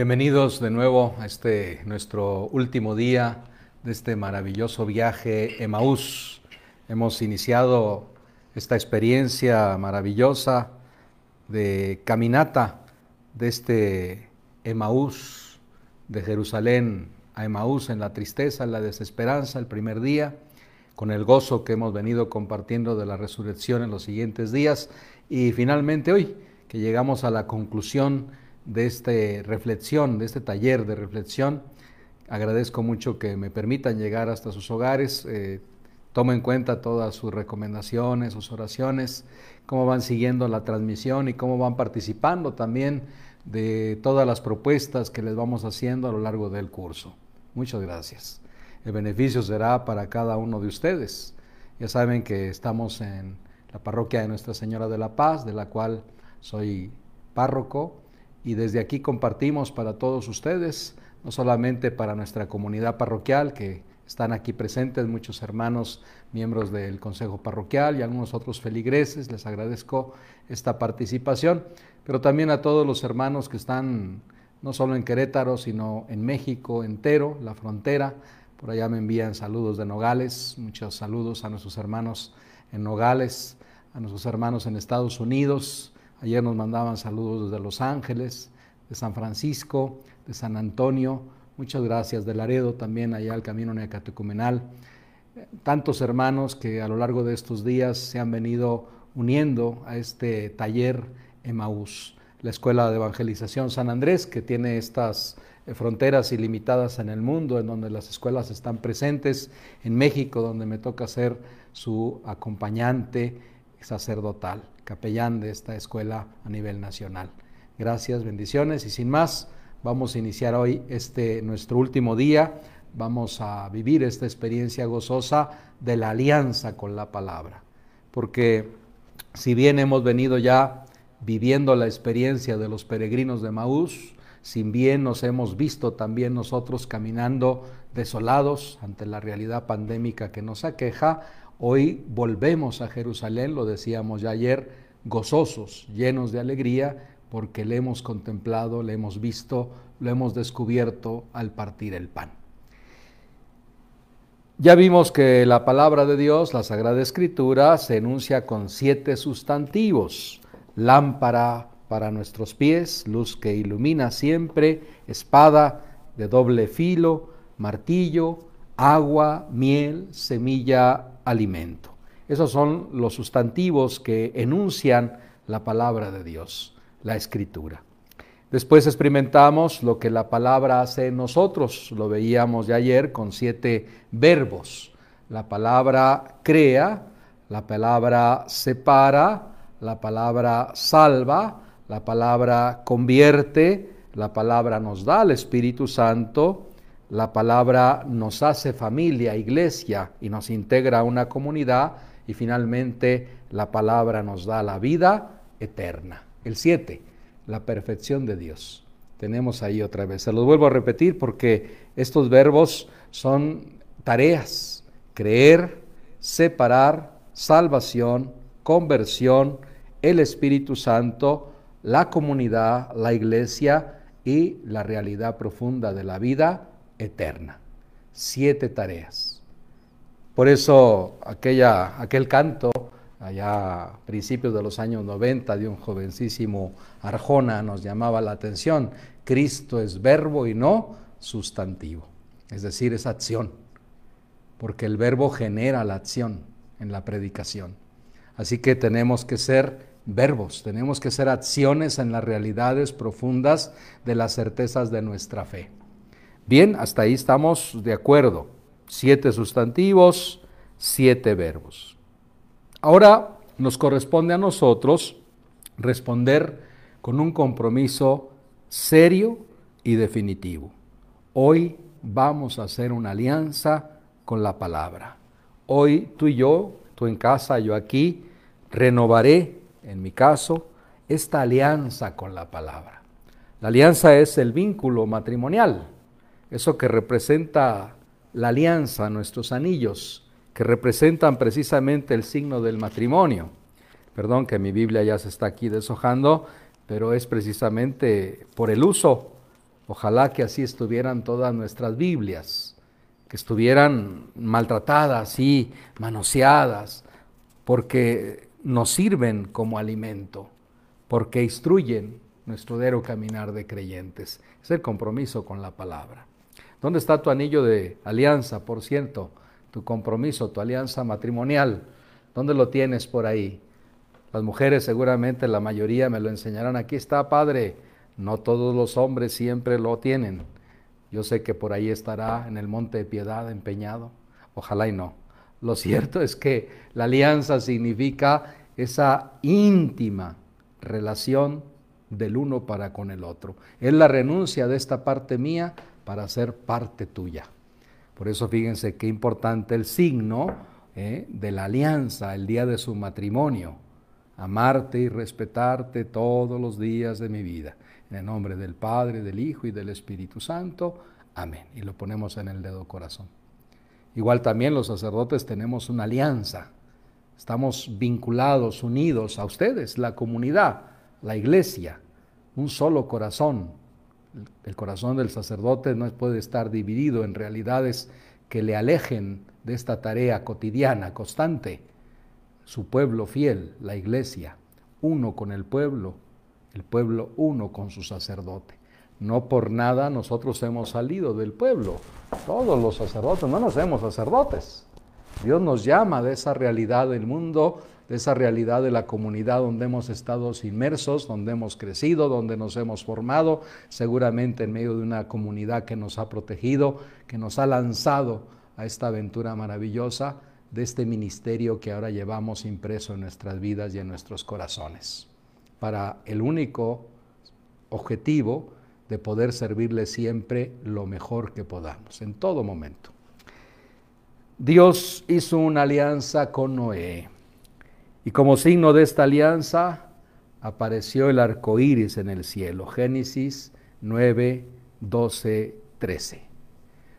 Bienvenidos de nuevo a este nuestro último día de este maravilloso viaje Emaús. Hemos iniciado esta experiencia maravillosa de caminata de este Emaús de Jerusalén a Emaús en la tristeza, en la desesperanza, el primer día, con el gozo que hemos venido compartiendo de la resurrección en los siguientes días y finalmente hoy que llegamos a la conclusión de esta reflexión, de este taller de reflexión. Agradezco mucho que me permitan llegar hasta sus hogares. Eh, tomo en cuenta todas sus recomendaciones, sus oraciones, cómo van siguiendo la transmisión y cómo van participando también de todas las propuestas que les vamos haciendo a lo largo del curso. Muchas gracias. El beneficio será para cada uno de ustedes. Ya saben que estamos en la parroquia de Nuestra Señora de la Paz, de la cual soy párroco y desde aquí compartimos para todos ustedes, no solamente para nuestra comunidad parroquial, que están aquí presentes muchos hermanos, miembros del Consejo Parroquial y algunos otros feligreses, les agradezco esta participación, pero también a todos los hermanos que están no solo en Querétaro, sino en México entero, la frontera. Por allá me envían saludos de Nogales, muchos saludos a nuestros hermanos en Nogales, a nuestros hermanos en Estados Unidos, Ayer nos mandaban saludos desde Los Ángeles, de San Francisco, de San Antonio. Muchas gracias. De Laredo también, allá al Camino Neocatecumenal. Tantos hermanos que a lo largo de estos días se han venido uniendo a este taller Emaús, la Escuela de Evangelización San Andrés, que tiene estas eh, fronteras ilimitadas en el mundo, en donde las escuelas están presentes, en México, donde me toca ser su acompañante sacerdotal capellán de esta escuela a nivel nacional. Gracias, bendiciones y sin más, vamos a iniciar hoy este nuestro último día. Vamos a vivir esta experiencia gozosa de la alianza con la palabra. Porque si bien hemos venido ya viviendo la experiencia de los peregrinos de Maús, sin bien nos hemos visto también nosotros caminando desolados ante la realidad pandémica que nos aqueja, Hoy volvemos a Jerusalén, lo decíamos ya ayer, gozosos, llenos de alegría, porque le hemos contemplado, le hemos visto, lo hemos descubierto al partir el pan. Ya vimos que la palabra de Dios, la Sagrada Escritura, se enuncia con siete sustantivos. Lámpara para nuestros pies, luz que ilumina siempre, espada de doble filo, martillo, agua, miel, semilla alimento. Esos son los sustantivos que enuncian la palabra de Dios, la escritura. Después experimentamos lo que la palabra hace en nosotros, lo veíamos ya ayer con siete verbos. La palabra crea, la palabra separa, la palabra salva, la palabra convierte, la palabra nos da al Espíritu Santo, la palabra nos hace familia, iglesia y nos integra a una comunidad y finalmente la palabra nos da la vida eterna. El 7, la perfección de Dios. Tenemos ahí otra vez. Se los vuelvo a repetir porque estos verbos son tareas. Creer, separar, salvación, conversión, el Espíritu Santo, la comunidad, la iglesia y la realidad profunda de la vida eterna. Siete tareas. Por eso aquella, aquel canto, allá a principios de los años 90, de un jovencísimo Arjona, nos llamaba la atención. Cristo es verbo y no sustantivo. Es decir, es acción. Porque el verbo genera la acción en la predicación. Así que tenemos que ser verbos, tenemos que ser acciones en las realidades profundas de las certezas de nuestra fe. Bien, hasta ahí estamos de acuerdo. Siete sustantivos, siete verbos. Ahora nos corresponde a nosotros responder con un compromiso serio y definitivo. Hoy vamos a hacer una alianza con la palabra. Hoy tú y yo, tú en casa, yo aquí, renovaré, en mi caso, esta alianza con la palabra. La alianza es el vínculo matrimonial eso que representa la alianza, nuestros anillos, que representan precisamente el signo del matrimonio. Perdón que mi Biblia ya se está aquí deshojando, pero es precisamente por el uso, Ojalá que así estuvieran todas nuestras Biblias, que estuvieran maltratadas y manoseadas, porque nos sirven como alimento, porque instruyen nuestro dero caminar de creyentes. Es el compromiso con la palabra. ¿Dónde está tu anillo de alianza, por cierto? Tu compromiso, tu alianza matrimonial. ¿Dónde lo tienes por ahí? Las mujeres seguramente la mayoría me lo enseñarán. Aquí está, Padre. No todos los hombres siempre lo tienen. Yo sé que por ahí estará en el monte de piedad empeñado. Ojalá y no. Lo cierto es que la alianza significa esa íntima relación del uno para con el otro. Es la renuncia de esta parte mía para ser parte tuya. Por eso fíjense qué importante el signo ¿eh? de la alianza el día de su matrimonio. Amarte y respetarte todos los días de mi vida. En el nombre del Padre, del Hijo y del Espíritu Santo. Amén. Y lo ponemos en el dedo corazón. Igual también los sacerdotes tenemos una alianza. Estamos vinculados, unidos a ustedes, la comunidad, la iglesia, un solo corazón. El corazón del sacerdote no puede estar dividido en realidades que le alejen de esta tarea cotidiana, constante. Su pueblo fiel, la iglesia, uno con el pueblo, el pueblo uno con su sacerdote. No por nada nosotros hemos salido del pueblo. Todos los sacerdotes, no nos hacemos sacerdotes. Dios nos llama de esa realidad del mundo, de esa realidad de la comunidad donde hemos estado inmersos, donde hemos crecido, donde nos hemos formado, seguramente en medio de una comunidad que nos ha protegido, que nos ha lanzado a esta aventura maravillosa de este ministerio que ahora llevamos impreso en nuestras vidas y en nuestros corazones, para el único objetivo de poder servirle siempre lo mejor que podamos, en todo momento. Dios hizo una alianza con Noé y como signo de esta alianza apareció el arco iris en el cielo. Génesis 9, 12, 13.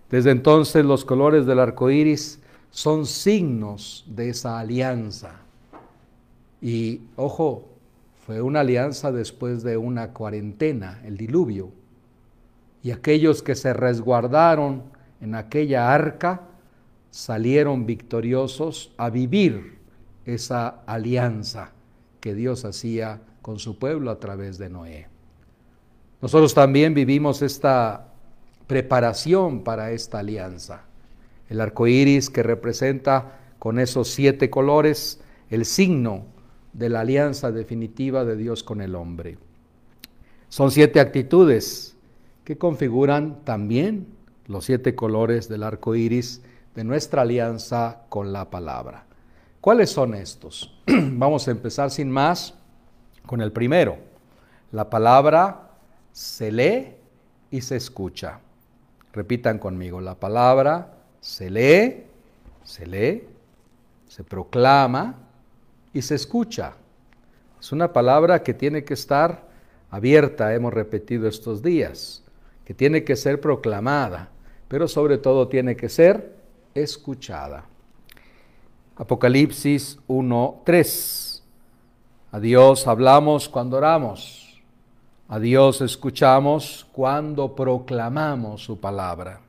Desde entonces los colores del arco iris son signos de esa alianza. Y ojo, fue una alianza después de una cuarentena, el diluvio y aquellos que se resguardaron en aquella arca salieron victoriosos a vivir esa alianza que Dios hacía con su pueblo a través de Noé. Nosotros también vivimos esta preparación para esta alianza. El arco iris que representa con esos siete colores el signo de la alianza definitiva de Dios con el hombre. Son siete actitudes que configuran también los siete colores del arco iris de nuestra alianza con la palabra. ¿Cuáles son estos? Vamos a empezar sin más con el primero. La palabra se lee y se escucha. Repitan conmigo, la palabra se lee, se lee, se proclama y se escucha. Es una palabra que tiene que estar abierta, hemos repetido estos días que tiene que ser proclamada, pero sobre todo tiene que ser escuchada. Apocalipsis 1.3. A Dios hablamos cuando oramos. A Dios escuchamos cuando proclamamos su palabra.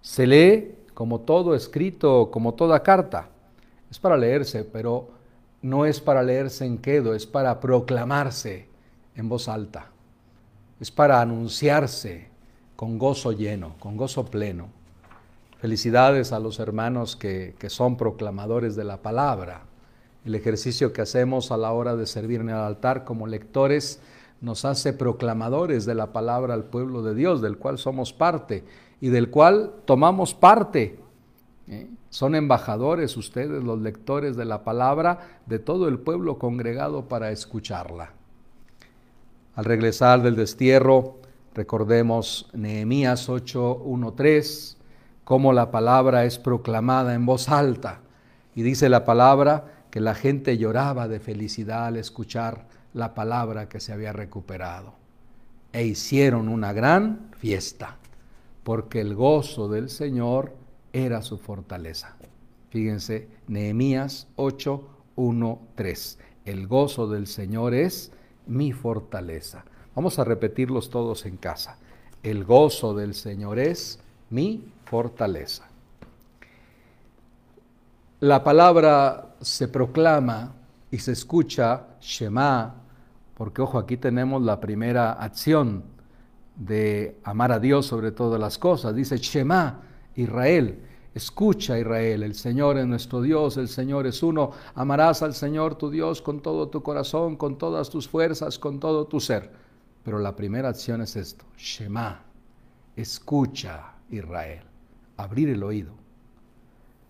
Se lee como todo escrito, como toda carta. Es para leerse, pero no es para leerse en quedo, es para proclamarse en voz alta es para anunciarse con gozo lleno, con gozo pleno. Felicidades a los hermanos que, son proclamadores de la palabra. El ejercicio que hacemos a la hora de servir en el altar como lectores nos hace proclamadores de la palabra al pueblo de Dios, del cual somos parte y del cual tomamos parte. ¿eh? Son embajadores ustedes, los lectores de la palabra, de todo el pueblo congregado para escucharla. Al regresar del destierro, recordemos Nehemías 8:13, cómo la palabra es proclamada en voz alta. Y dice la palabra que la gente lloraba de felicidad al escuchar la palabra que se había recuperado. E hicieron una gran fiesta, porque el gozo del Señor era su fortaleza. Fíjense, Nehemías 8, 3. El gozo del Señor es mi fortaleza. Vamos a repetirlos todos en casa. el gozo del Señor es mi fortaleza. La palabra se proclama y se escucha Shema, porque ojo, aquí tenemos la primera acción de amar a Dios sobre todas las cosas. Dice Shema, Israel. Escucha Israel, el Señor es nuestro Dios, el Señor es uno. Amarás al Señor tu Dios con todo tu corazón, con todas tus fuerzas, con todo tu ser. Pero la primera acción es esto, Shema, escucha Israel, abrir el oído.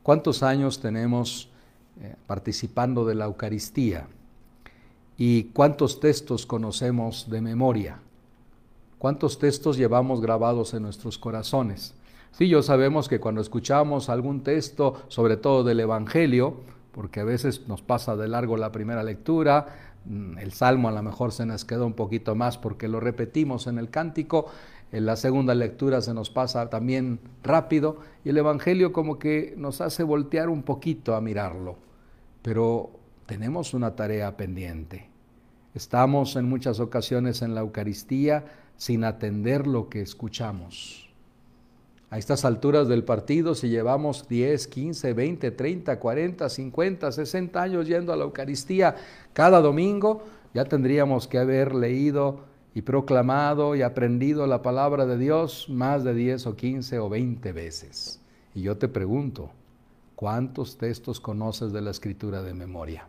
¿Cuántos años tenemos eh, participando de la Eucaristía? ¿Y cuántos textos conocemos de memoria? ¿Cuántos textos llevamos grabados en nuestros corazones? Sí, yo sabemos que cuando escuchamos algún texto, sobre todo del Evangelio, porque a veces nos pasa de largo la primera lectura, mm, el salmo a lo mejor se nos quedó un poquito más porque lo repetimos en el cántico, en la segunda lectura se nos pasa también rápido y el Evangelio como que nos hace voltear un poquito a mirarlo, pero tenemos una tarea pendiente. Estamos en muchas ocasiones en la Eucaristía sin atender lo que escuchamos a estas alturas del partido, si llevamos 10, 15, 20, 30, 40, 50, 60 años yendo a la Eucaristía cada domingo, ya tendríamos que haber leído y proclamado y aprendido la palabra de Dios más de 10 o 15 o 20 veces. Y yo te pregunto, ¿cuántos textos conoces de la escritura de memoria?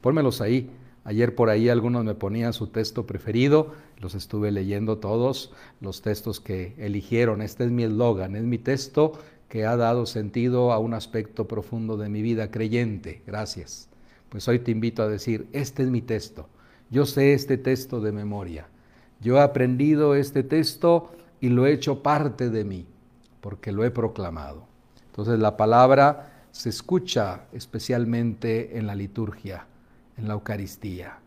Pónmelos ahí Ayer por ahí algunos me ponían su texto preferido, los estuve leyendo todos, los textos que eligieron. Este es mi eslogan, es mi texto que ha dado sentido a un aspecto profundo de mi vida creyente. Gracias. Pues hoy te invito a decir, este es mi texto. Yo sé este texto de memoria. Yo he aprendido este texto y lo he hecho parte de mí, porque lo he proclamado. Entonces la palabra se escucha especialmente en la liturgia en la Eucaristía.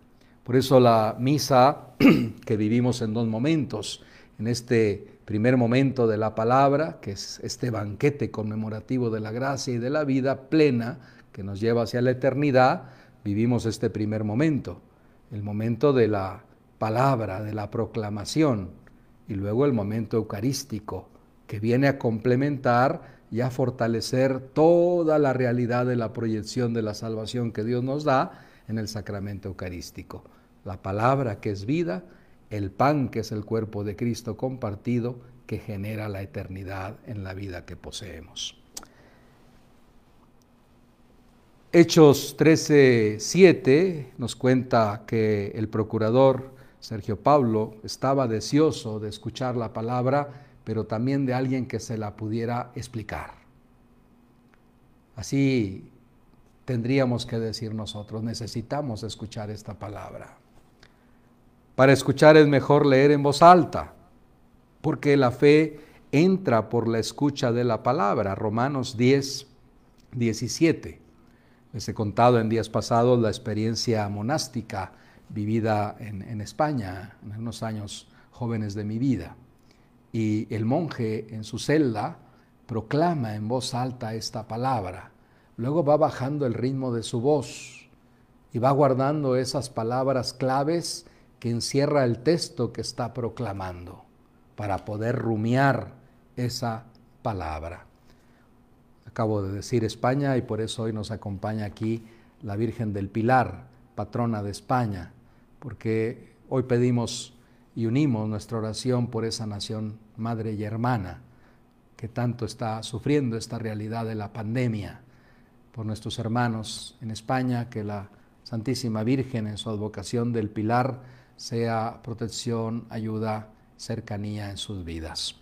Por eso la misa que vivimos en dos momentos, en este primer momento de la palabra, que es este banquete conmemorativo de la gracia y de la vida plena que nos lleva hacia la eternidad, vivimos este primer momento, el momento de la palabra, de la proclamación, y luego el momento eucarístico, que viene a complementar y a fortalecer toda la realidad de la proyección de la salvación que Dios nos da en el sacramento eucarístico. La palabra que es vida, el pan que es el cuerpo de Cristo compartido, que genera la eternidad en la vida que poseemos. Hechos 13:7 nos cuenta que el procurador Sergio Pablo estaba deseoso de escuchar la palabra, pero también de alguien que se la pudiera explicar. Así tendríamos que decir nosotros, necesitamos escuchar esta palabra. Para escuchar es mejor leer en voz alta, porque la fe entra por la escucha de la palabra. Romanos 10, 17. Les he contado en días pasados la experiencia monástica vivida en, España, en unos años jóvenes de mi vida. Y el monje en su celda proclama en voz alta esta palabra luego va bajando el ritmo de su voz y va guardando esas palabras claves que encierra el texto que está proclamando para poder rumiar esa palabra. Acabo de decir España y por eso hoy nos acompaña aquí la Virgen del Pilar, patrona de España, porque hoy pedimos y unimos nuestra oración por esa nación madre y hermana que tanto está sufriendo esta realidad de la pandemia por nuestros hermanos en España, que la Santísima Virgen en su advocación del Pilar sea protección, ayuda, cercanía en sus vidas.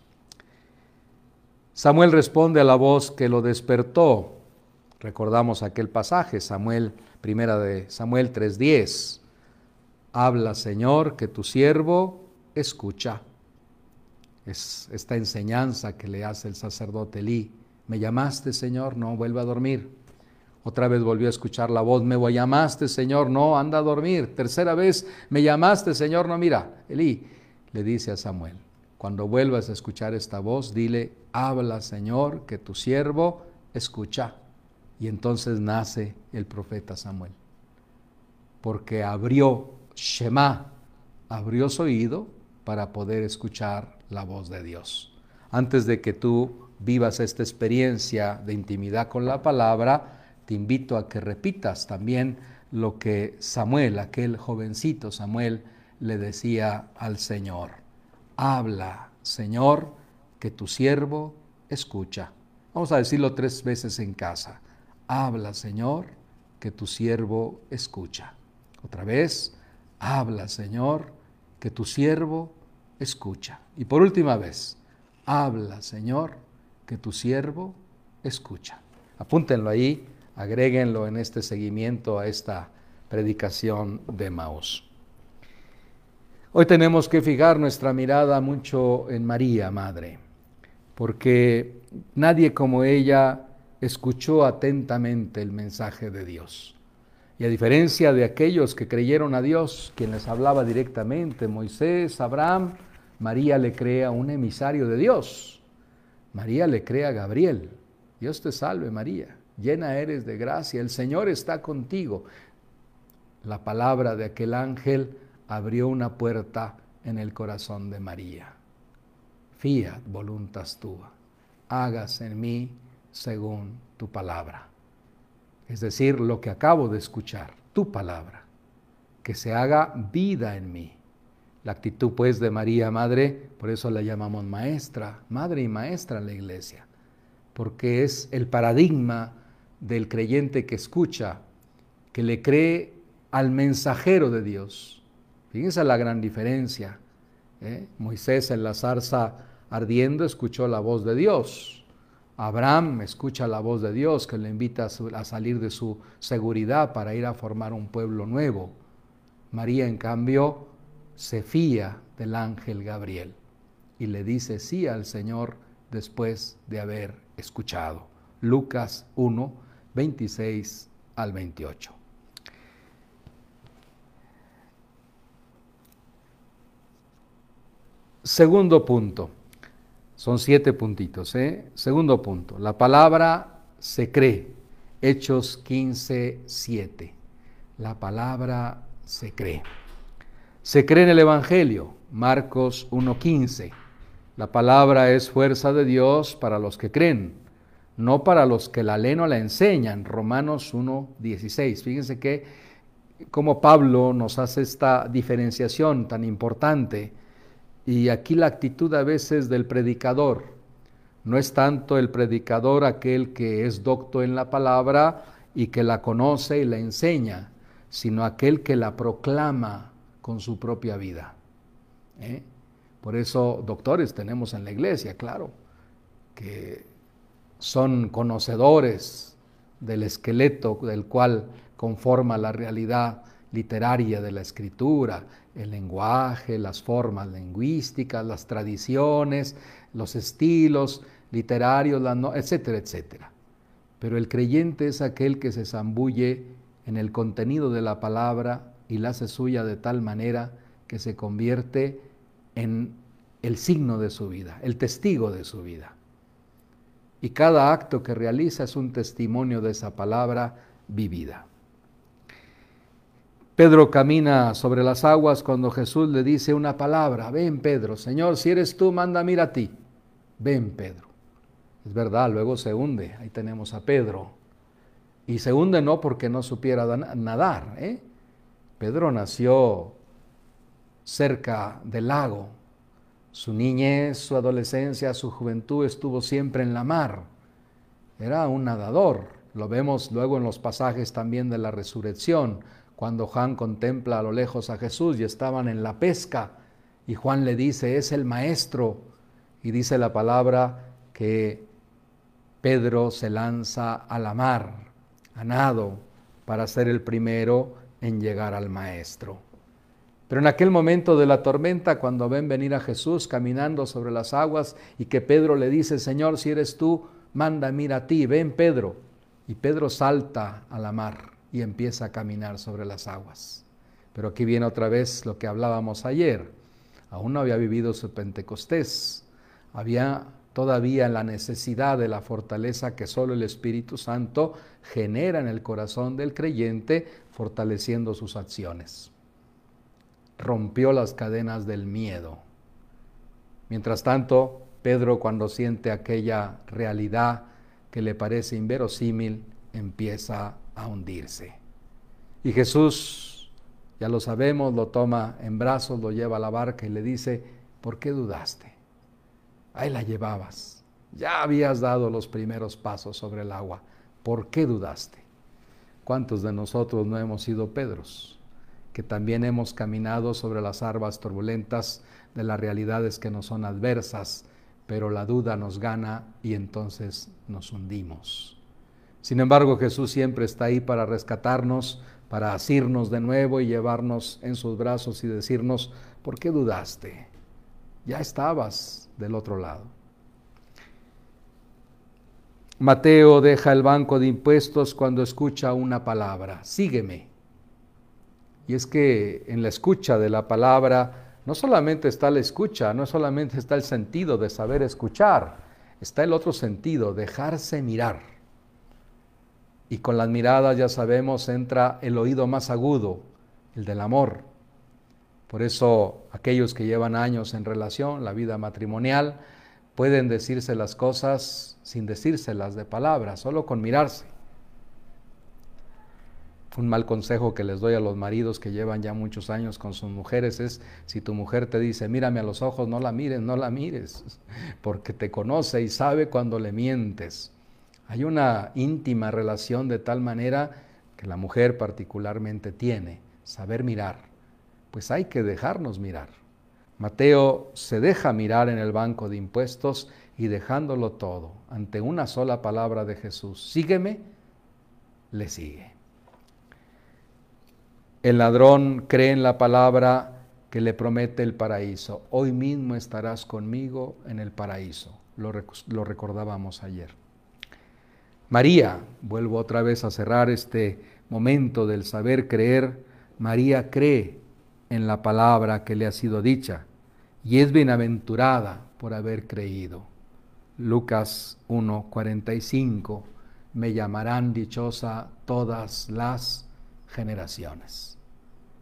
Samuel responde a la voz que lo despertó. Recordamos aquel pasaje, Samuel, primera de Samuel 3:10. Habla, Señor, que tu siervo escucha. Es esta enseñanza que le hace el sacerdote Elí. ¿Me llamaste, Señor? No, vuelve a dormir. Otra vez volvió a escuchar la voz, me llamaste, Señor, no, anda a dormir. Tercera vez, me llamaste, Señor, no, mira. Elí le dice a Samuel, cuando vuelvas a escuchar esta voz, dile, habla, Señor, que tu siervo escucha. Y entonces nace el profeta Samuel, porque abrió Shema, abrió su oído para poder escuchar la voz de Dios. Antes de que tú vivas esta experiencia de intimidad con la palabra, te invito a que repitas también lo que Samuel, aquel jovencito Samuel, le decía al Señor. Habla, Señor, que tu siervo escucha. Vamos a decirlo tres veces en casa. Habla, Señor, que tu siervo escucha. Otra vez, habla, Señor, que tu siervo escucha. Y por última vez, habla, Señor, que tu siervo escucha. Apúntenlo ahí, agréguenlo en este seguimiento a esta predicación de Maús. Hoy tenemos que fijar nuestra mirada mucho en María, Madre, porque nadie como ella escuchó atentamente el mensaje de Dios. Y a diferencia de aquellos que creyeron a Dios, quien les hablaba directamente, Moisés, Abraham, María le crea un emisario de Dios. María le crea a Gabriel. Dios te salve María, llena eres de gracia, el Señor está contigo. La palabra de aquel ángel abrió una puerta en el corazón de María. Fiat voluntas tua, hagas en mí según tu palabra. Es decir, lo que acabo de escuchar, tu palabra, que se haga vida en mí. La actitud pues de María Madre, por eso la llamamos maestra, madre y maestra en la iglesia, porque es el paradigma del creyente que escucha, que le cree al mensajero de Dios. Fíjense la gran diferencia. ¿eh? Moisés en la zarza ardiendo escuchó la voz de Dios. Abraham escucha la voz de Dios que le invita a salir de su seguridad para ir a formar un pueblo nuevo. María, en cambio, se fía del ángel Gabriel y le dice sí al Señor después de haber escuchado. Lucas 1, 26 al 28. Segundo punto. Son siete puntitos. ¿eh? Segundo punto, la palabra se cree. Hechos 15, 7. La palabra se cree. Se cree en el Evangelio. Marcos 1.15. La palabra es fuerza de Dios para los que creen, no para los que la leen o la enseñan. Romanos 1.16. Fíjense que como Pablo nos hace esta diferenciación tan importante y aquí la actitud a veces del predicador. No es tanto el predicador aquel que es docto en la palabra y que la conoce y la enseña, sino aquel que la proclama con su propia vida. ¿eh? Por eso doctores tenemos en la iglesia, claro, que son conocedores del esqueleto del cual conforma la realidad literaria de la escritura, el lenguaje, las formas lingüísticas, las tradiciones, los estilos literarios, etcétera, etcétera. Pero el creyente es aquel que se zambulle en el contenido de la palabra y la hace suya de tal manera que se convierte en el signo de su vida, el testigo de su vida. Y cada acto que realiza es un testimonio de esa palabra vivida. Pedro camina sobre las aguas cuando Jesús le dice una palabra, ven Pedro, Señor, si eres tú, manda mira a ti. Ven Pedro. Es verdad, luego se hunde, ahí tenemos a Pedro. Y se hunde no porque no supiera nadar. ¿eh? Pedro nació cerca del lago. Su niñez, su adolescencia, su juventud estuvo siempre en la mar. Era un nadador. Lo vemos luego en los pasajes también de la resurrección cuando Juan contempla a lo lejos a Jesús y estaban en la pesca y Juan le dice, es el maestro. Y dice la palabra que Pedro se lanza a la mar, a nado, para ser el primero en llegar al maestro. Pero en aquel momento de la tormenta, cuando ven venir a Jesús caminando sobre las aguas y que Pedro le dice, Señor, si eres tú, manda, mira a ti, ven Pedro. Y Pedro salta a la mar y empieza a caminar sobre las aguas. Pero aquí viene otra vez lo que hablábamos ayer. Aún no había vivido su Pentecostés. Había todavía la necesidad de la fortaleza que solo el Espíritu Santo genera en el corazón del creyente, fortaleciendo sus acciones. Rompió las cadenas del miedo. Mientras tanto, Pedro cuando siente aquella realidad que le parece inverosímil, empieza a hundirse. Y Jesús, ya lo sabemos, lo toma en brazos, lo lleva a la barca y le dice, ¿por qué dudaste? Ahí la llevabas, ya habías dado los primeros pasos sobre el agua, ¿por qué dudaste? ¿Cuántos de nosotros no hemos sido Pedros? Que también hemos caminado sobre las arbas turbulentas de las realidades que nos son adversas, pero la duda nos gana y entonces nos hundimos. Sin embargo, Jesús siempre está ahí para rescatarnos, para asirnos de nuevo y llevarnos en sus brazos y decirnos, ¿por qué dudaste? Ya estabas del otro lado. Mateo deja el banco de impuestos cuando escucha una palabra, sígueme. Y es que en la escucha de la palabra no solamente está la escucha, no solamente está el sentido de saber escuchar, está el otro sentido, dejarse mirar. Y con las miradas ya sabemos entra el oído más agudo, el del amor. Por eso aquellos que llevan años en relación, la vida matrimonial, pueden decirse las cosas sin decírselas de palabras, solo con mirarse. Un mal consejo que les doy a los maridos que llevan ya muchos años con sus mujeres es, si tu mujer te dice, mírame a los ojos, no la mires, no la mires, porque te conoce y sabe cuando le mientes. Hay una íntima relación de tal manera que la mujer particularmente tiene, saber mirar. Pues hay que dejarnos mirar. Mateo se deja mirar en el banco de impuestos y dejándolo todo ante una sola palabra de Jesús, sígueme, le sigue. El ladrón cree en la palabra que le promete el paraíso. Hoy mismo estarás conmigo en el paraíso. Lo, lo recordábamos ayer. María, vuelvo otra vez a cerrar este momento del saber creer, María cree en la palabra que le ha sido dicha y es bienaventurada por haber creído. Lucas 1:45, me llamarán dichosa todas las generaciones.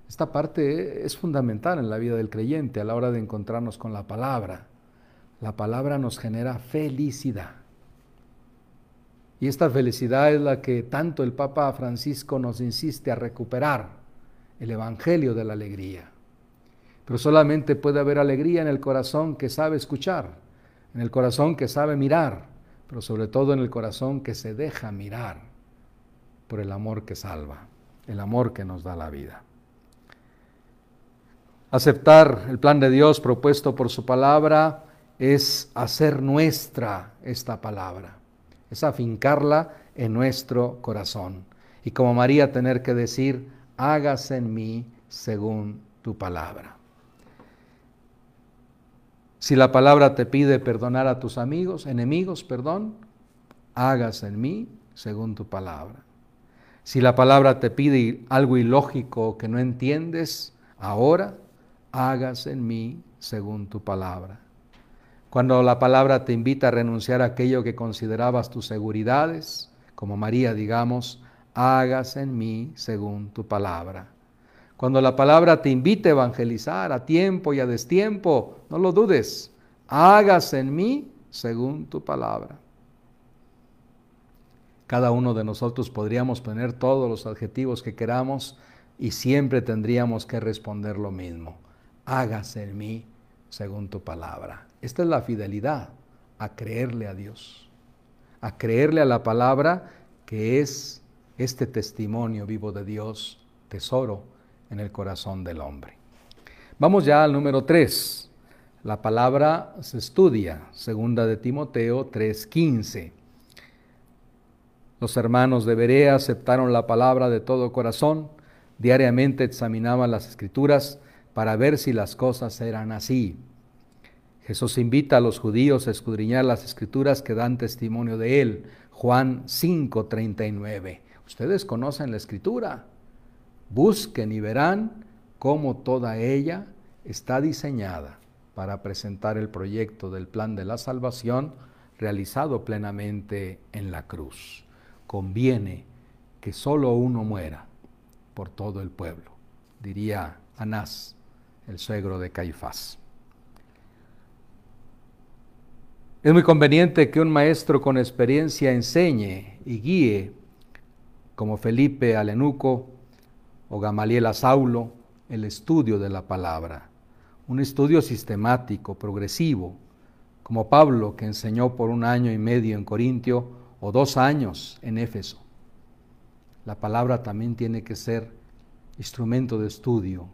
Esta parte es fundamental en la vida del creyente a la hora de encontrarnos con la palabra. La palabra nos genera felicidad. Y esta felicidad es la que tanto el Papa Francisco nos insiste a recuperar, el Evangelio de la alegría. Pero solamente puede haber alegría en el corazón que sabe escuchar, en el corazón que sabe mirar, pero sobre todo en el corazón que se deja mirar por el amor que salva, el amor que nos da la vida. Aceptar el plan de Dios propuesto por su palabra es hacer nuestra esta palabra, es afincarla en nuestro corazón. Y como María tener que decir, hágase en mí según tu palabra. Si la palabra te pide perdonar a tus amigos, enemigos, perdón, hágase en mí según tu palabra. Si la palabra te pide algo ilógico que no entiendes, ahora hágase en mí según tu palabra. Cuando la palabra te invita a renunciar a aquello que considerabas tus seguridades, como María, digamos, hágase en mí según tu palabra. Cuando la palabra te invite a evangelizar a tiempo y a destiempo, no lo dudes, hágase en mí según tu palabra. Cada uno de nosotros podríamos poner todos los adjetivos que queramos y siempre tendríamos que responder lo mismo. Hágase en mí según tu palabra. Esta es la fidelidad a creerle a Dios, a creerle a la palabra que es este testimonio vivo de Dios, tesoro en el corazón del hombre. Vamos ya al número 3. La palabra se estudia, segunda de Timoteo 3:15. Los hermanos de Berea aceptaron la palabra de todo corazón, diariamente examinaban las escrituras para ver si las cosas eran así. Jesús invita a los judíos a escudriñar las escrituras que dan testimonio de él. Juan 5:39. Ustedes conocen la escritura, Busquen y verán cómo toda ella está diseñada para presentar el proyecto del plan de la salvación realizado plenamente en la cruz. Conviene que solo uno muera por todo el pueblo, diría Anás, el suegro de Caifás. Es muy conveniente que un maestro con experiencia enseñe y guíe, como Felipe al eunuco o Gamaliel Saulo, el estudio de la palabra. Un estudio sistemático, progresivo, como Pablo que enseñó por un año y medio en Corintio o dos años en Éfeso. La palabra también tiene que ser instrumento de estudio,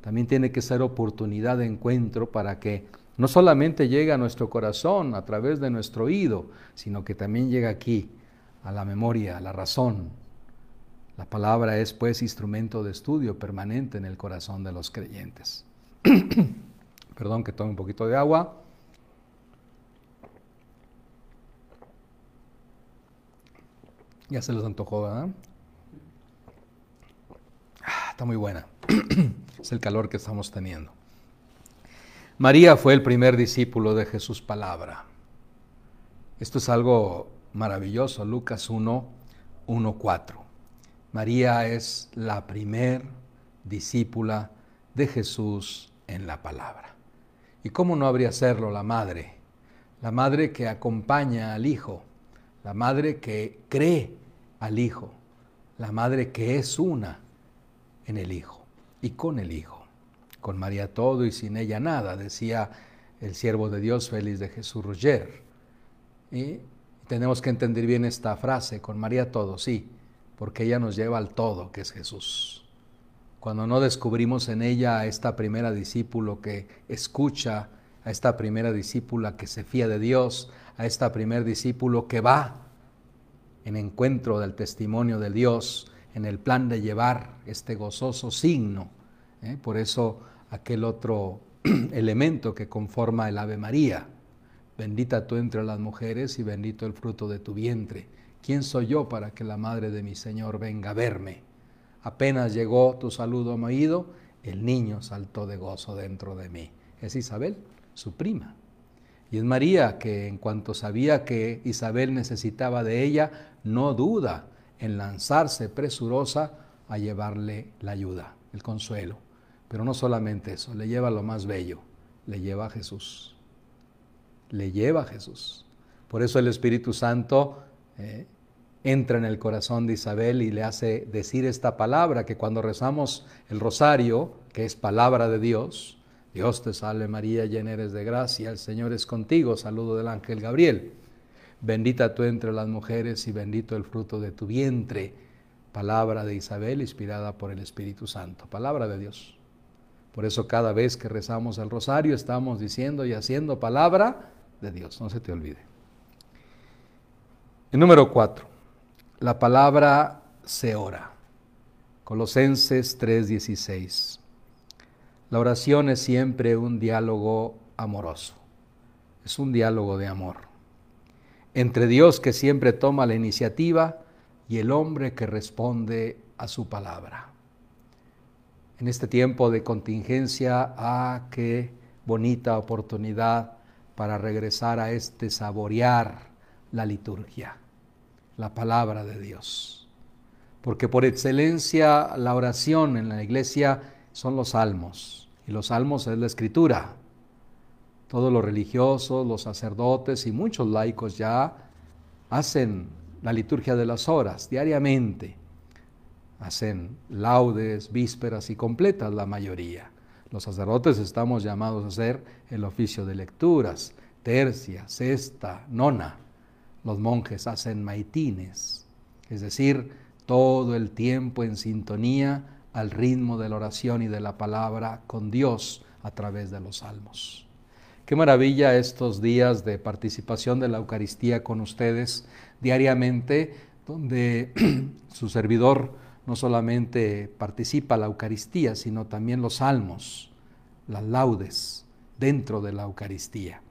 también tiene que ser oportunidad de encuentro para que no solamente llegue a nuestro corazón a través de nuestro oído, sino que también llega aquí, a la memoria, a la razón. La palabra es pues instrumento de estudio permanente en el corazón de los creyentes. Perdón que tome un poquito de agua. Ya se los antojó, ¿verdad? Ah, está muy buena. es el calor que estamos teniendo. María fue el primer discípulo de Jesús palabra. Esto es algo maravilloso, Lucas 1, 1, 4. María es la primer discípula de Jesús en la palabra. ¿Y cómo no habría serlo la madre? La madre que acompaña al hijo, la madre que cree al hijo, la madre que es una en el hijo y con el hijo con María todo y sin ella nada, decía el siervo de Dios Félix de Jesús Roger. Y tenemos que entender bien esta frase, con María todo, sí, porque ella nos lleva al todo, que es Jesús. Cuando no descubrimos en ella a esta primera discípulo que escucha, a esta primera discípula que se fía de Dios, a esta primer discípulo que va en encuentro del testimonio de Dios, en el plan de llevar este gozoso signo. ¿eh? Por eso aquel otro elemento que conforma el Ave María. Bendita tú entre las mujeres y bendito el fruto de tu vientre. ¿Quién soy yo para que la madre de mi Señor venga a verme? Apenas llegó tu saludo a mi oído, el niño saltó de gozo dentro de mí. Es Isabel, su prima. Y es María que en cuanto sabía que Isabel necesitaba de ella, no duda en lanzarse presurosa a llevarle la ayuda, el consuelo. Pero no solamente eso, le lleva lo más bello, le lleva a Jesús. Le lleva a Jesús. Por eso el Espíritu Santo eh, entra en el corazón de Isabel y le hace decir esta palabra que cuando rezamos el rosario, que es palabra de Dios, Dios te salve María, llena eres de gracia, el Señor es contigo, saludo del ángel Gabriel. Bendita tú entre las mujeres y bendito el fruto de tu vientre. Palabra de Isabel inspirada por el Espíritu Santo. Palabra de Dios. Por eso cada vez que rezamos el rosario estamos diciendo y haciendo palabra de Dios, no se te olvide. El número cuatro, la palabra se ora. Colosenses 3:16. La oración es siempre un diálogo amoroso, es un diálogo de amor. Entre Dios que siempre toma la iniciativa y el hombre que responde a su palabra en este tiempo de contingencia, ah, qué bonita oportunidad para regresar a este saborear la liturgia, la palabra de Dios. Porque por excelencia la oración en la iglesia son los salmos, y los salmos es la escritura. Todos los religiosos, los sacerdotes y muchos laicos ya hacen la liturgia de las horas diariamente hacen laudes, vísperas y completas la mayoría. Los sacerdotes estamos llamados a hacer el oficio de lecturas, tercia, sexta, nona. Los monjes hacen maitines, es decir, todo el tiempo en sintonía al ritmo de la oración y de la palabra con Dios a través de los salmos. Qué maravilla estos días de participación de la Eucaristía con ustedes diariamente, donde su servidor no solamente participa la Eucaristía, sino también los salmos, las laudes dentro de la Eucaristía.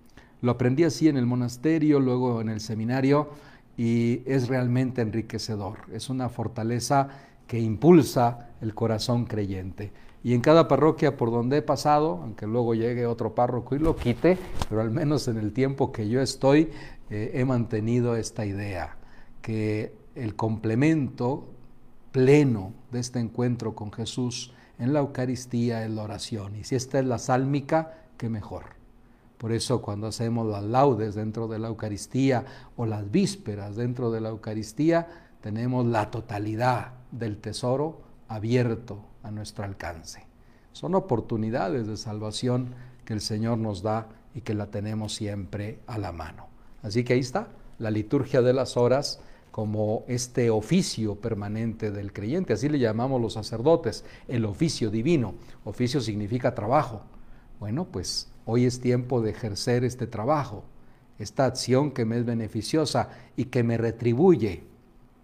Lo aprendí así en el monasterio, luego en el seminario, y es realmente enriquecedor. Es una fortaleza que impulsa el corazón creyente. Y en cada parroquia por donde he pasado, aunque luego llegue otro párroco y lo quite, pero al menos en el tiempo que yo estoy, eh, he mantenido esta idea, que el complemento pleno de este encuentro con Jesús en la Eucaristía, en la oración. Y si esta es la sálmica, qué mejor. Por eso cuando hacemos las laudes dentro de la Eucaristía o las vísperas dentro de la Eucaristía, tenemos la totalidad del tesoro abierto a nuestro alcance. Son oportunidades de salvación que el Señor nos da y que la tenemos siempre a la mano. Así que ahí está, la liturgia de las horas como este oficio permanente del creyente, así le llamamos los sacerdotes, el oficio divino. Oficio significa trabajo. Bueno, pues hoy es tiempo de ejercer este trabajo, esta acción que me es beneficiosa y que me retribuye,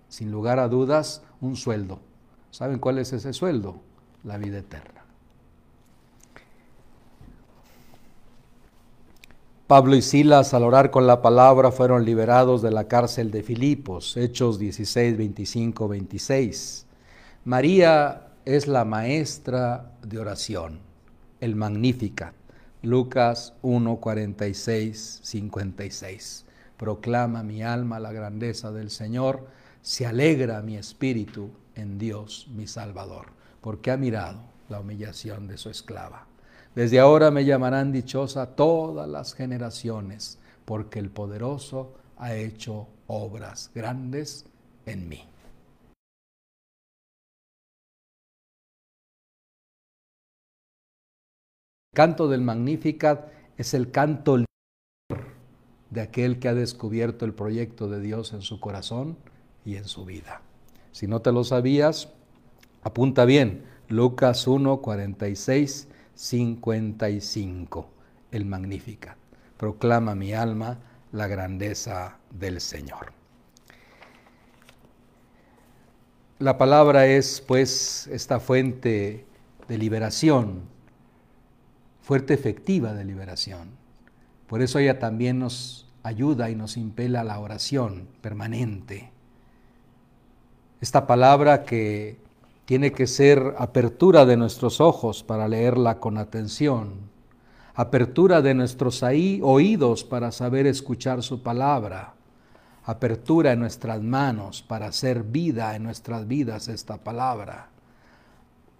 sin lugar a dudas, un sueldo. ¿Saben cuál es ese sueldo? La vida eterna. Pablo y Silas al orar con la palabra fueron liberados de la cárcel de Filipos, Hechos 16, 25, 26. María es la maestra de oración, el Magnífica, Lucas 1, 46, 56. Proclama mi alma la grandeza del Señor, se alegra mi espíritu en Dios mi Salvador, porque ha mirado la humillación de su esclava. Desde ahora me llamarán dichosa todas las generaciones, porque el poderoso ha hecho obras grandes en mí. El canto del Magnificat es el canto de aquel que ha descubierto el proyecto de Dios en su corazón y en su vida. Si no te lo sabías, apunta bien, Lucas 1, 46 55, el Magnífica. Proclama mi alma la grandeza del Señor. La palabra es pues esta fuente de liberación, fuerte efectiva de liberación. Por eso ella también nos ayuda y nos impela a la oración permanente. Esta palabra que tiene que ser apertura de nuestros ojos para leerla con atención, apertura de nuestros oídos para saber escuchar su palabra, apertura en nuestras manos para hacer vida en nuestras vidas esta palabra,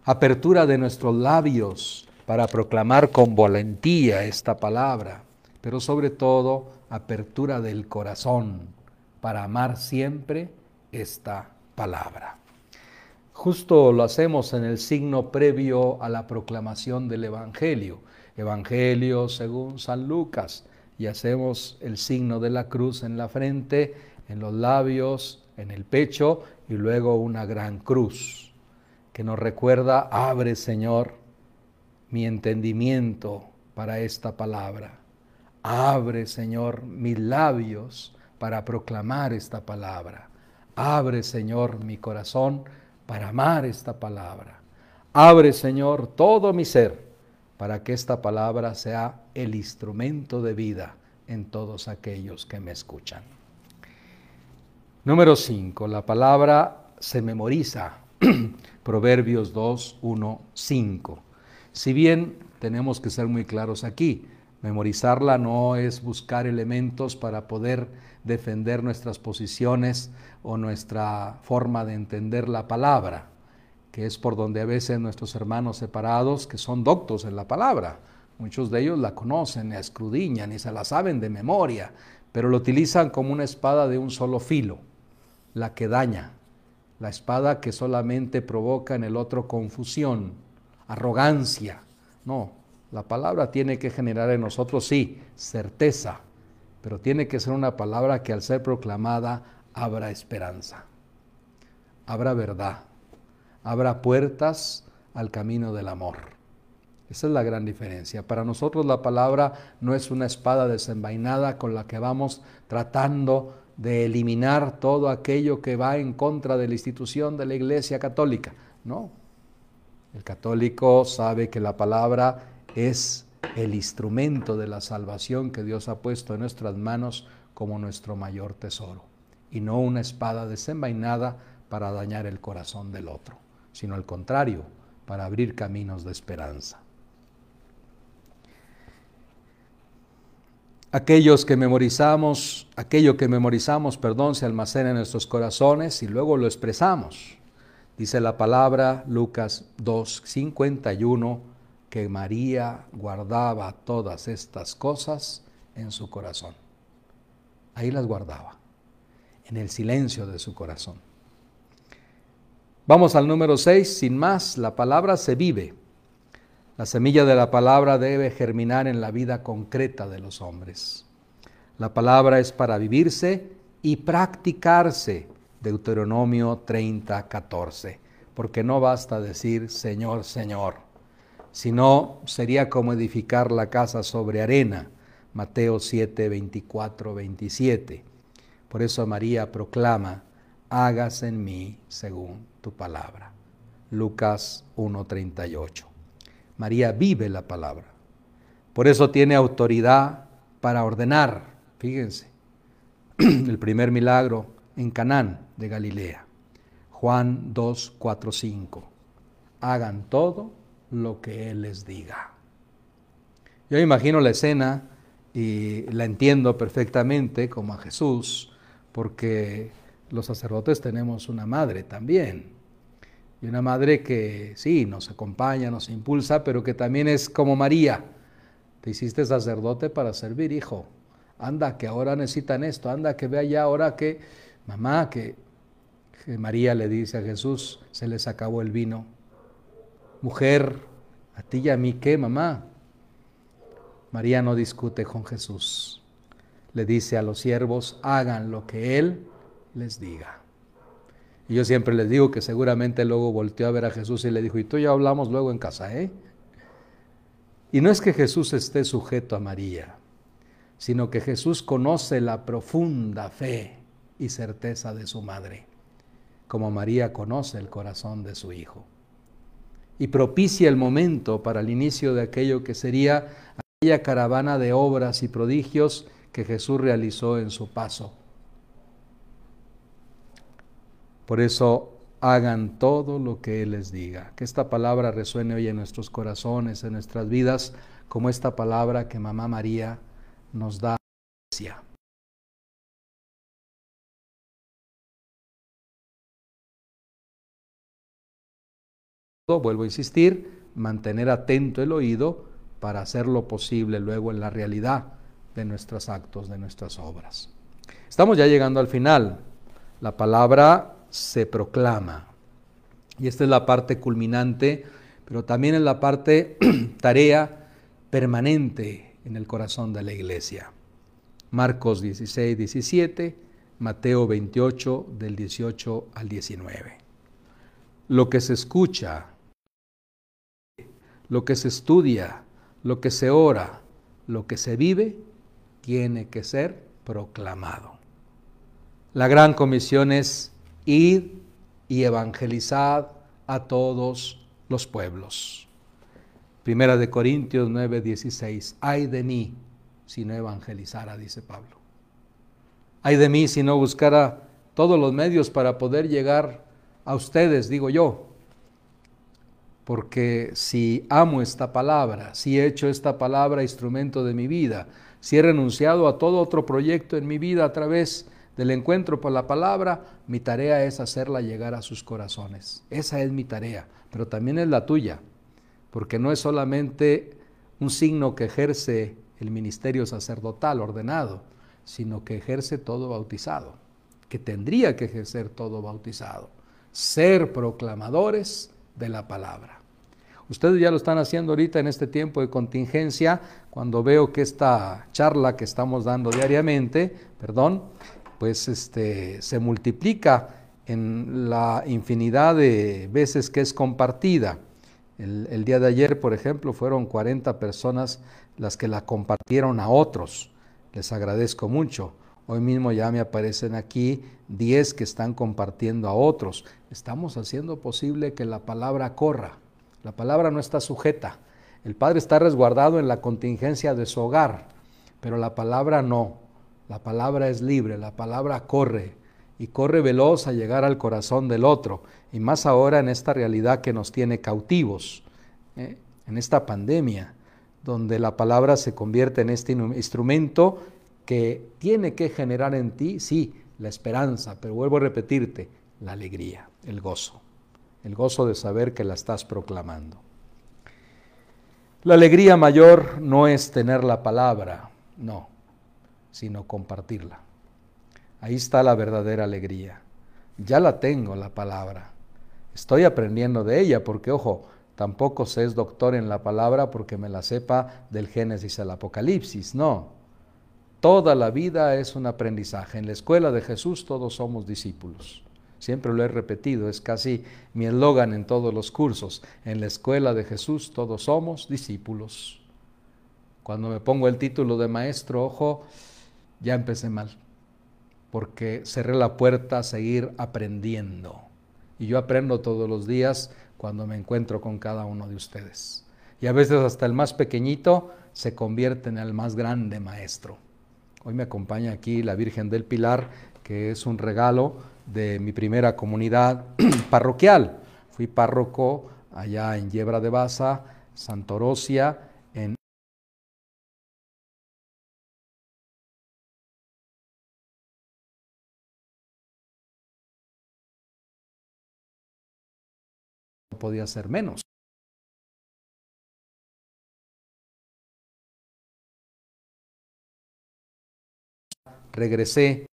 apertura de nuestros labios para proclamar con valentía esta palabra, pero sobre todo apertura del corazón para amar siempre esta palabra. Justo lo hacemos en el signo previo a la proclamación del Evangelio. Evangelio según San Lucas. Y hacemos el signo de la cruz en la frente, en los labios, en el pecho y luego una gran cruz que nos recuerda, abre Señor mi entendimiento para esta palabra. Abre Señor mis labios para proclamar esta palabra. Abre Señor mi corazón para amar esta palabra. Abre, Señor, todo mi ser para que esta palabra sea el instrumento de vida en todos aquellos que me escuchan. Número 5. La palabra se memoriza. Proverbios 2, 1, 5. Si bien tenemos que ser muy claros aquí, memorizarla no es buscar elementos para poder defender nuestras posiciones o nuestra forma de entender la palabra, que es por donde a veces nuestros hermanos separados, que son doctos en la palabra, muchos de ellos la conocen, la escrudiñan y se la saben de memoria, pero lo utilizan como una espada de un solo filo, la que daña, la espada que solamente provoca en el otro confusión, arrogancia. No, la palabra tiene que generar en nosotros, sí, certeza, pero tiene que ser una palabra que al ser proclamada abra esperanza, abra verdad, abra puertas al camino del amor. Esa es la gran diferencia. Para nosotros la palabra no es una espada desenvainada con la que vamos tratando de eliminar todo aquello que va en contra de la institución de la Iglesia Católica. No. El católico sabe que la palabra es el instrumento de la salvación que Dios ha puesto en nuestras manos como nuestro mayor tesoro, y no una espada desenvainada para dañar el corazón del otro, sino al contrario, para abrir caminos de esperanza. Aquellos que memorizamos, aquello que memorizamos, perdón, se almacena en nuestros corazones y luego lo expresamos. Dice la palabra Lucas 2, 51 que María guardaba todas estas cosas en su corazón. Ahí las guardaba, en el silencio de su corazón. Vamos al número 6, sin más, la palabra se vive. La semilla de la palabra debe germinar en la vida concreta de los hombres. La palabra es para vivirse y practicarse. Deuteronomio 30, 14. Porque no basta decir Señor, Señor, sino sería como edificar la casa sobre arena. Mateo 7, 24, 27. Por eso María proclama, hágase en mí según tu palabra. Lucas 1.38. María vive la palabra. Por eso tiene autoridad para ordenar. Fíjense, el primer milagro en Canaán de Galilea. Juan 2, 4, 5. Hagan todo lo que Él les diga. Yo imagino la escena y la entiendo perfectamente como a Jesús, porque los sacerdotes tenemos una madre también. Y una madre que sí, nos acompaña, nos impulsa, pero que también es como María. Te hiciste sacerdote para servir, hijo. Anda, que ahora necesitan esto. Anda, que vea ya ahora que, mamá, que, que María le dice a Jesús, se les acabó el vino. Mujer, a ti y a mí, ¿qué, mamá? María no discute con Jesús. Le dice a los siervos, hagan lo que Él les diga. Y yo siempre les digo que seguramente luego volteó a ver a Jesús y le dijo, y tú ya hablamos luego en casa, ¿eh? Y no es que Jesús esté sujeto a María, sino que Jesús conoce la profunda fe y certeza de su madre, como María conoce el corazón de su hijo. Y propicia el momento para el inicio de aquello que sería caravana de obras y prodigios que Jesús realizó en su paso. Por eso hagan todo lo que Él les diga. Que esta palabra resuene hoy en nuestros corazones, en nuestras vidas, como esta palabra que Mamá María nos da. Vuelvo a insistir, mantener atento el oído para hacer lo posible luego en la realidad de nuestros actos, de nuestras obras. Estamos ya llegando al final. La palabra se proclama. Y esta es la parte culminante, pero también es la parte tarea permanente en el corazón de la iglesia. Marcos 16, 17, Mateo 28, del 18 al 19. Lo que se escucha, lo que se estudia, lo que se ora, lo que se vive, tiene que ser proclamado. La gran comisión es ir y evangelizar a todos los pueblos. Primera de Corintios 9, 16. Ay de mí si no evangelizara, dice Pablo. Ay de mí si no buscara todos los medios para poder llegar a ustedes, digo yo porque si amo esta palabra, si he hecho esta palabra instrumento de mi vida, si he renunciado a todo otro proyecto en mi vida a través del encuentro por la palabra, mi tarea es hacerla llegar a sus corazones. Esa es mi tarea, pero también es la tuya, porque no es solamente un signo que ejerce el ministerio sacerdotal ordenado, sino que ejerce todo bautizado, que tendría que ejercer todo bautizado. Ser proclamadores de la palabra. Ustedes ya lo están haciendo ahorita en este tiempo de contingencia, cuando veo que esta charla que estamos dando diariamente, perdón, pues este, se multiplica en la infinidad de veces que es compartida. El, el, día de ayer, por ejemplo, fueron 40 personas las que la compartieron a otros. Les agradezco mucho. Hoy mismo ya me aparecen aquí 10 que están compartiendo a otros. Estamos haciendo posible que la palabra corra. La palabra no está sujeta. El Padre está resguardado en la contingencia de su hogar, pero la palabra no. La palabra es libre, la palabra corre y corre veloz a llegar al corazón del otro. Y más ahora en esta realidad que nos tiene cautivos, ¿eh? en esta pandemia, donde la palabra se convierte en este instrumento que tiene que generar en ti, sí, la esperanza, pero vuelvo a repetirte, la alegría, el gozo el gozo de saber que la estás proclamando. La alegría mayor no es tener la palabra, no, sino compartirla. Ahí está la verdadera alegría. Ya la tengo, la palabra. Estoy aprendiendo de ella porque, ojo, tampoco se es doctor en la palabra porque me la sepa del Génesis al Apocalipsis, no. Toda la vida es un aprendizaje. En la escuela de Jesús todos somos discípulos. Siempre lo he repetido, es casi mi eslogan en todos los cursos. En la escuela de Jesús todos somos discípulos. Cuando me pongo el título de maestro, ojo, ya empecé mal, porque cerré la puerta a seguir aprendiendo. Y yo aprendo todos los días cuando me encuentro con cada uno de ustedes. Y a veces hasta el más pequeñito se convierte en el más grande maestro. Hoy me acompaña aquí la Virgen del Pilar, que es un regalo de mi primera comunidad parroquial. Fui párroco allá en Yebra de Baza, Santorosia, en podía ser menos. Regresé.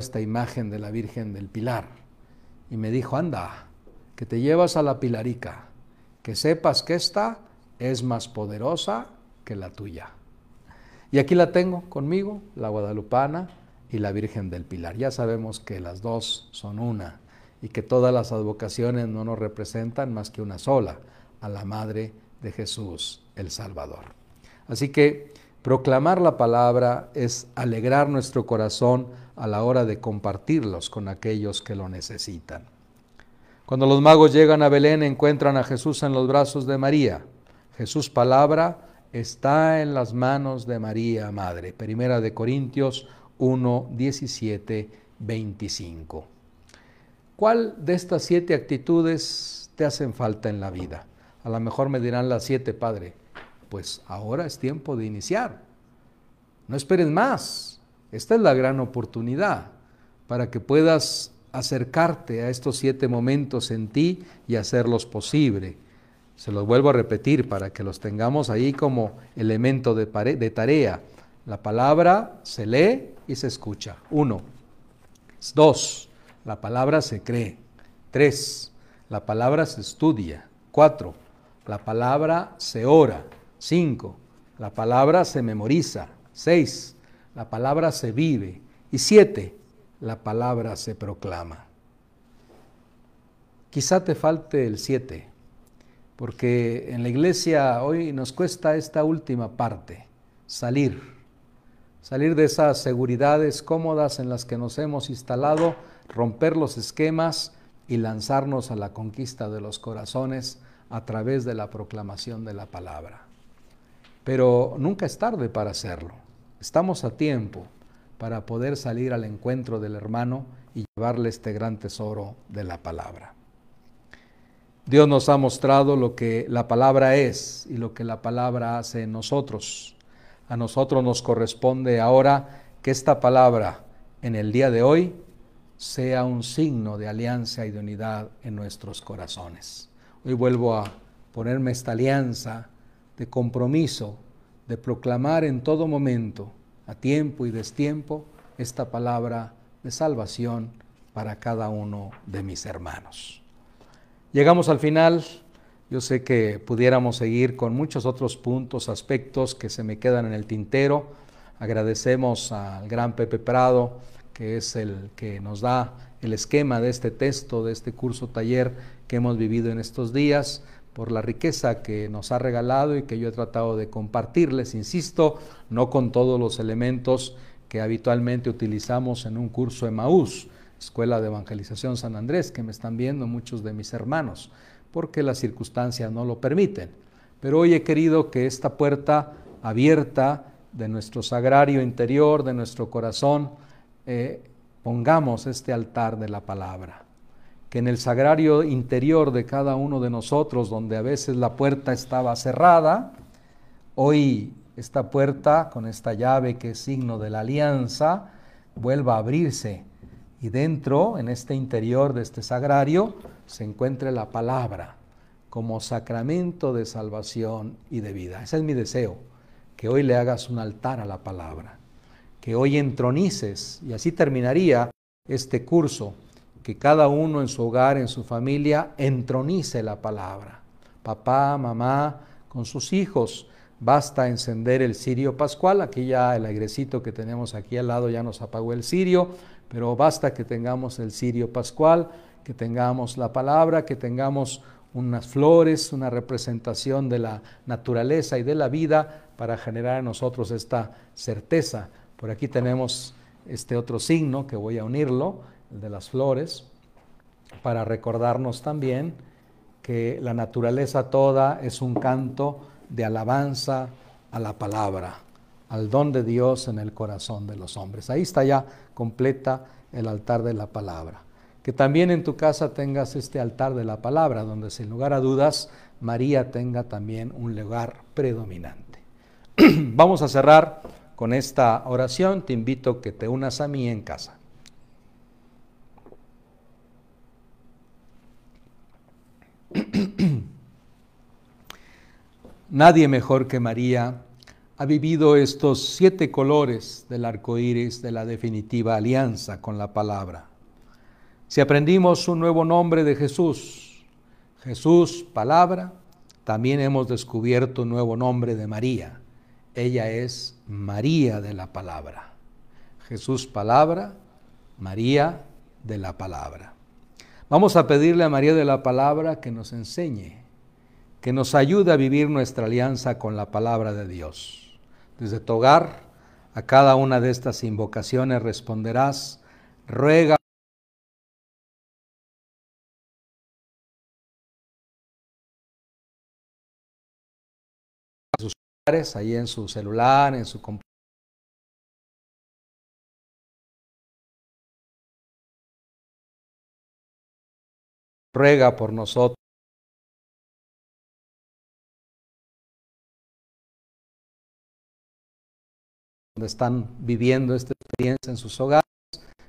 Esta imagen de la Virgen del Pilar. Y me dijo, anda, que te llevas a la Pilarica, que sepas que esta es más poderosa que la tuya. Y aquí la tengo conmigo, la Guadalupana y la Virgen del Pilar. Ya sabemos que las dos son una y que todas las advocaciones no nos representan más que una sola, a la Madre de Jesús, el Salvador. Así que proclamar la palabra es alegrar nuestro corazón a la hora de compartirlos con aquellos que lo necesitan. Cuando los magos llegan a Belén encuentran a Jesús en los brazos de María. Jesús palabra está en las manos de María Madre. Primera de Corintios 1, 17, 25. ¿Cuál de estas siete actitudes te hacen falta en la vida? A lo mejor me dirán las siete, Padre. Pues ahora es tiempo de iniciar. No esperes más. Esta es la gran oportunidad para que puedas acercarte a estos siete momentos en ti y hacerlos posible. Se los vuelvo a repetir para que los tengamos ahí como elemento de, de tarea. La palabra se lee y se escucha. Uno. Dos. La palabra se cree. Tres. La palabra se estudia. Cuatro. La palabra se ora. Cinco. La palabra se memoriza. Seis la palabra se vive. Y siete, la palabra se proclama. Quizá te falte el siete, porque en la iglesia hoy nos cuesta esta última parte, salir, salir de esas seguridades cómodas en las que nos hemos instalado, romper los esquemas y lanzarnos a la conquista de los corazones a través de la proclamación de la palabra. Pero nunca es tarde para hacerlo. Estamos a tiempo para poder salir al encuentro del hermano y llevarle este gran tesoro de la palabra. Dios nos ha mostrado lo que la palabra es y lo que la palabra hace en nosotros. A nosotros nos corresponde ahora que esta palabra en el día de hoy sea un signo de alianza y de unidad en nuestros corazones. Hoy vuelvo a ponerme esta alianza de compromiso de proclamar en todo momento, a tiempo y destiempo, esta palabra de salvación para cada uno de mis hermanos. Llegamos al final. Yo sé que pudiéramos seguir con muchos otros puntos, aspectos que se me quedan en el tintero. Agradecemos al gran Pepe Prado, que es el que nos da el esquema de este texto, de este curso taller que hemos vivido en estos días por la riqueza que nos ha regalado y que yo he tratado de compartirles, insisto, no con todos los elementos que habitualmente utilizamos en un curso Emaús, Escuela de Evangelización San Andrés, que me están viendo muchos de mis hermanos, porque las circunstancias no lo permiten. Pero hoy he querido que esta puerta abierta de nuestro sagrario interior, de nuestro corazón, eh, pongamos este altar de la palabra que en el sagrario interior de cada uno de nosotros, donde a veces la puerta estaba cerrada, hoy esta puerta con esta llave que es signo de la alianza vuelva a abrirse y dentro, en este interior de este sagrario, se encuentre la palabra como sacramento de salvación y de vida. Ese es mi deseo, que hoy le hagas un altar a la palabra, que hoy entronices, y así terminaría este curso, que cada uno en su hogar, en su familia, entronice la palabra. Papá, mamá, con sus hijos, basta encender el cirio pascual, aquí ya el airecito que tenemos aquí al lado ya nos apagó el cirio, pero basta que tengamos el cirio pascual, que tengamos la palabra, que tengamos unas flores, una representación de la naturaleza y de la vida para generar en nosotros esta certeza. Por aquí tenemos este otro signo que voy a unirlo, el de las flores, para recordarnos también que la naturaleza toda es un canto de alabanza a la palabra, al don de Dios en el corazón de los hombres. Ahí está ya completa el altar de la palabra. Que también en tu casa tengas este altar de la palabra, donde sin lugar a dudas María tenga también un lugar predominante. Vamos a cerrar con esta oración. Te invito a que te unas a mí en casa. Nadie mejor que María ha vivido estos siete colores del arco iris de la definitiva alianza con la palabra. Si aprendimos un nuevo nombre de Jesús, Jesús, palabra, también hemos descubierto un nuevo nombre de María. Ella es María de la palabra. Jesús, palabra, María de la palabra. Vamos a pedirle a María de la palabra que nos enseñe que nos ayude a vivir nuestra alianza con la palabra de Dios. Desde tu hogar, a cada una de estas invocaciones responderás, ruega sus hogares, ahí en su celular, en su computadora. Ruega por nosotros. Están viviendo esta experiencia en sus hogares.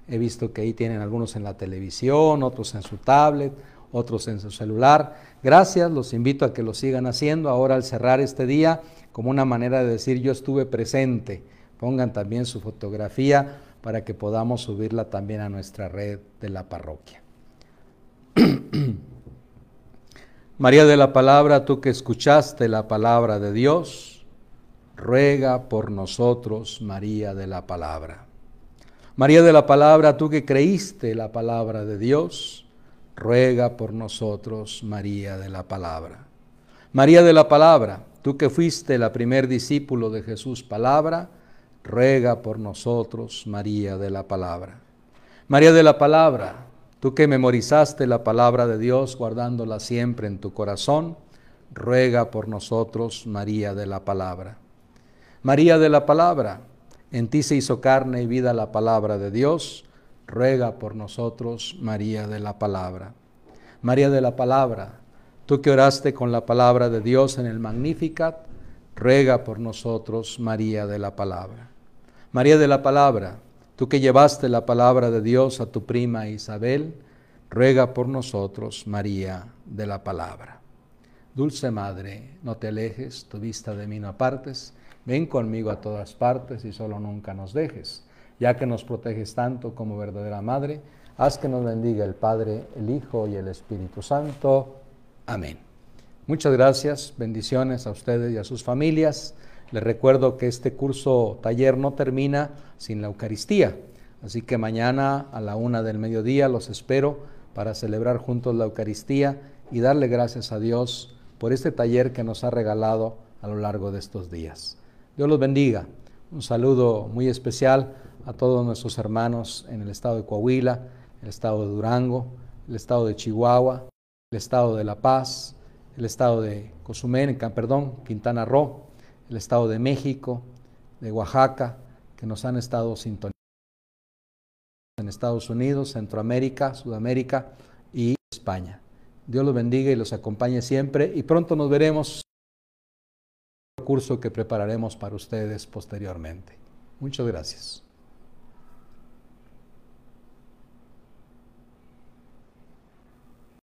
He visto que ahí tienen algunos en la televisión, otros en su tablet, otros en su celular. Gracias, los invito a que lo sigan haciendo ahora al cerrar este día como una manera de decir yo estuve presente. Pongan también su fotografía para que podamos subirla también a nuestra red de la parroquia. María de la Palabra, tú que escuchaste la palabra de Dios, ruega por nosotros, María de la Palabra. María de la Palabra, tú que creíste la palabra de Dios, ruega por nosotros, María de la Palabra. María de la Palabra, tú que fuiste la primer discípulo de Jesús Palabra, ruega por nosotros, María de la Palabra. María de la Palabra, tú que memorizaste la palabra de Dios guardándola siempre en tu corazón, ruega por nosotros, María de la Palabra. María de la palabra, en ti se hizo carne y vida la palabra de Dios, ruega por nosotros, María de la palabra. María de la palabra, tú que oraste con la palabra de Dios en el Magnificat, ruega por nosotros, María de la palabra. María de la palabra, tú que llevaste la palabra de Dios a tu prima Isabel, ruega por nosotros, María de la palabra. Dulce Madre, no te alejes, tu vista de mí no apartes Ven conmigo a todas partes y solo nunca nos dejes. Ya que nos proteges tanto como verdadera Madre, haz que nos bendiga el Padre, el Hijo y el Espíritu Santo. Amén. Muchas gracias, bendiciones a ustedes y a sus familias. Les recuerdo que este curso taller no termina sin la Eucaristía, así que mañana a la una del mediodía los espero para celebrar juntos la Eucaristía y darle gracias a Dios por este taller que nos ha regalado a lo largo de estos días. Dios los bendiga. Un saludo muy especial a todos nuestros hermanos en el estado de Coahuila, el estado de Durango, el estado de Chihuahua, el estado de La Paz, el estado de Cozumel, perdón, Quintana Roo, el estado de México, de Oaxaca, que nos han estado sintonizando en Estados Unidos, Centroamérica, Sudamérica y España. Dios los bendiga y los acompañe siempre y pronto nos veremos curso que prepararemos para ustedes posteriormente. Muchas gracias.